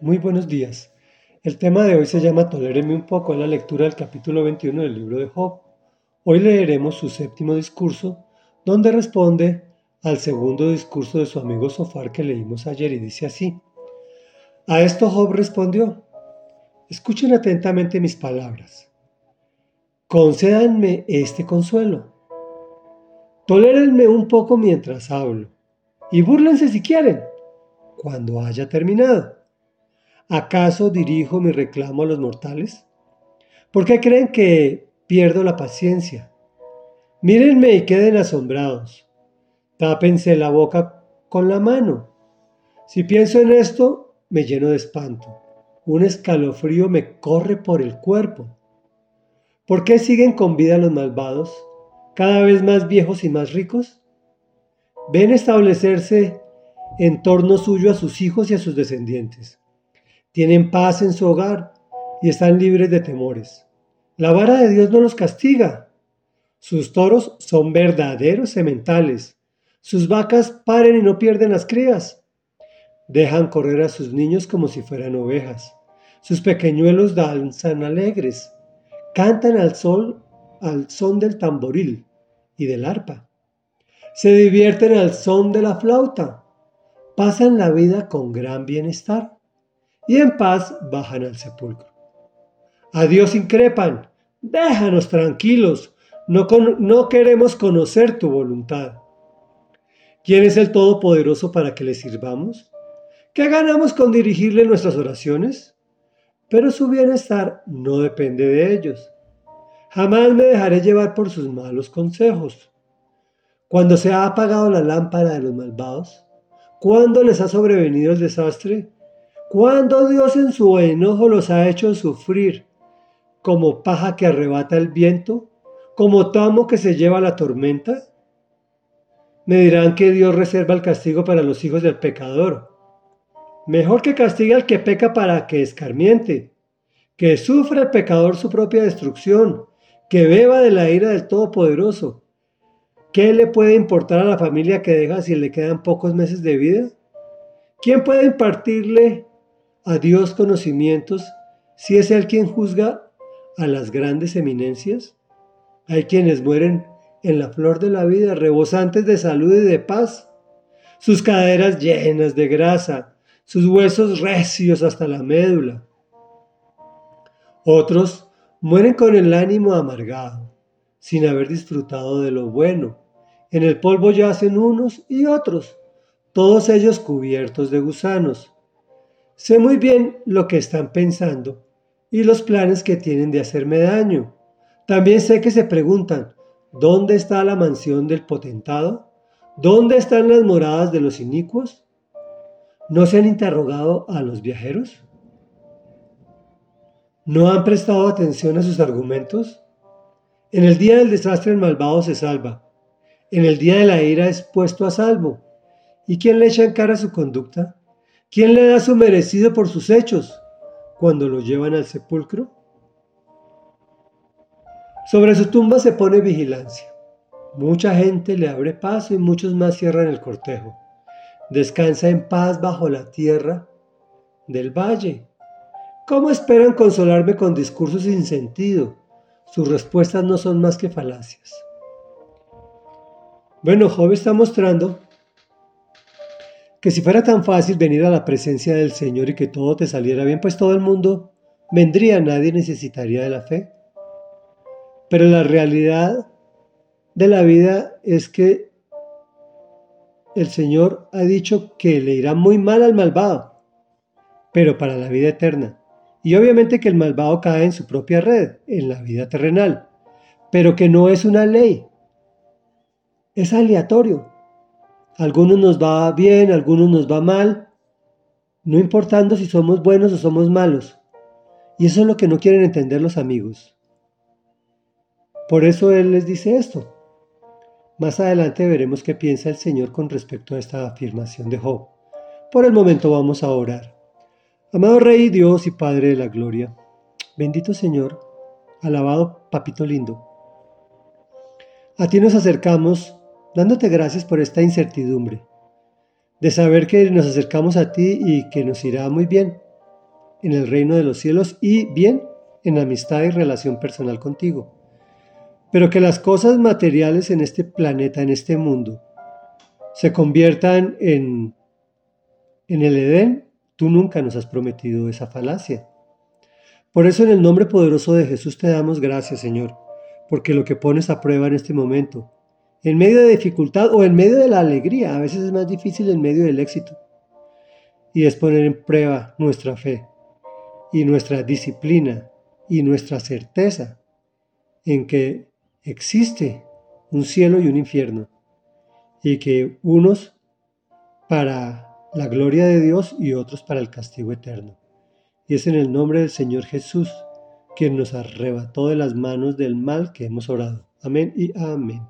Muy buenos días. El tema de hoy se llama Toléreme un poco en la lectura del capítulo 21 del libro de Job. Hoy leeremos su séptimo discurso, donde responde al segundo discurso de su amigo Sofar que leímos ayer y dice así. A esto Job respondió, escuchen atentamente mis palabras. Concédanme este consuelo. Tolérenme un poco mientras hablo y búrlense si quieren cuando haya terminado. ¿Acaso dirijo mi reclamo a los mortales? ¿Por qué creen que pierdo la paciencia? Mírenme y queden asombrados. Tápense la boca con la mano. Si pienso en esto, me lleno de espanto. Un escalofrío me corre por el cuerpo. ¿Por qué siguen con vida los malvados, cada vez más viejos y más ricos? Ven establecerse en torno suyo a sus hijos y a sus descendientes. Tienen paz en su hogar y están libres de temores. La vara de Dios no los castiga. Sus toros son verdaderos sementales. Sus vacas paren y no pierden las crías. Dejan correr a sus niños como si fueran ovejas. Sus pequeñuelos danzan alegres. Cantan al sol, al son del tamboril y del arpa. Se divierten al son de la flauta pasan la vida con gran bienestar y en paz bajan al sepulcro. A Dios increpan, déjanos tranquilos, no, queremos conocer tu voluntad. ¿Quién es el Todopoderoso para que le sirvamos? ¿Qué ganamos con dirigirle nuestras oraciones? Pero su bienestar no depende de ellos. Jamás me dejaré llevar por sus malos consejos. Cuando se ha apagado la lámpara de los malvados, ¿Cuándo les ha sobrevenido el desastre? ¿Cuándo Dios en su enojo los ha hecho sufrir como paja que arrebata el viento? ¿Como tamo que se lleva la tormenta? Me dirán que Dios reserva el castigo para los hijos del pecador. Mejor que castigue al que peca para que escarmiente, que sufra el pecador su propia destrucción, que beba de la ira del Todopoderoso, ¿Qué le puede importar a la familia que deja si le quedan pocos meses de vida? ¿Quién puede impartirle a Dios conocimientos si es Él quien juzga a las grandes eminencias? Hay quienes mueren en la flor de la vida, rebosantes de salud y de paz, sus caderas llenas de grasa, sus huesos recios hasta la médula. Otros mueren con el ánimo amargado, sin haber disfrutado de lo bueno, en el polvo yacen unos y otros, todos ellos cubiertos de gusanos. Sé muy bien lo que están pensando y los planes que tienen de hacerme daño. También sé que se preguntan, ¿dónde está la mansión del potentado? ¿Dónde están las moradas de los inicuos? ¿No se han interrogado a los viajeros? ¿No han prestado atención a sus argumentos? En el día del desastre el malvado se salva, en el día de la ira es puesto a salvo. ¿Y quién le echa en cara su conducta? ¿Quién le da su merecido por sus hechos cuando lo llevan al sepulcro? Sobre su tumba se pone vigilancia. Mucha gente le abre paso y muchos más cierran el cortejo. Descansa en paz bajo la tierra del valle. ¿Cómo esperan consolarme con discursos sin sentido? Sus respuestas no son más que falacias. Bueno, Job está mostrando que si fuera tan fácil venir a la presencia del Señor y que todo te saliera bien, pues todo el mundo vendría, nadie necesitaría de la fe. Pero la realidad de la vida es que el Señor ha dicho que le irá muy mal al malvado, pero para la vida eterna. Y obviamente que el malvado cae en su propia red, en la vida terrenal, pero que no es una ley, es aleatorio. Algunos nos va bien, algunos nos va mal, no importando si somos buenos o somos malos. Y eso es lo que no quieren entender los amigos. Por eso Él les dice esto. Más adelante veremos qué piensa el Señor con respecto a esta afirmación de Job. Por el momento vamos a orar. Amado Rey, Dios y Padre de la Gloria, bendito Señor, alabado Papito lindo. A ti nos acercamos dándote gracias por esta incertidumbre, de saber que nos acercamos a ti y que nos irá muy bien, en el reino de los cielos y bien en amistad y relación personal contigo. Pero que las cosas materiales en este planeta, en este mundo, se conviertan en, en el Edén, tú nunca nos has prometido esa falacia. Por eso en el nombre poderoso de Jesús te damos gracias, Señor, porque lo que pones a prueba en este momento, en medio de dificultad o en medio de la alegría, a veces es más difícil en medio del éxito, y es poner en prueba nuestra fe y nuestra disciplina y nuestra certeza en que existe un cielo y un infierno, y que unos para la gloria de Dios y otros para el castigo eterno. Y es en el nombre del Señor Jesús quien nos arrebató de las manos del mal que hemos orado. Amén y amén.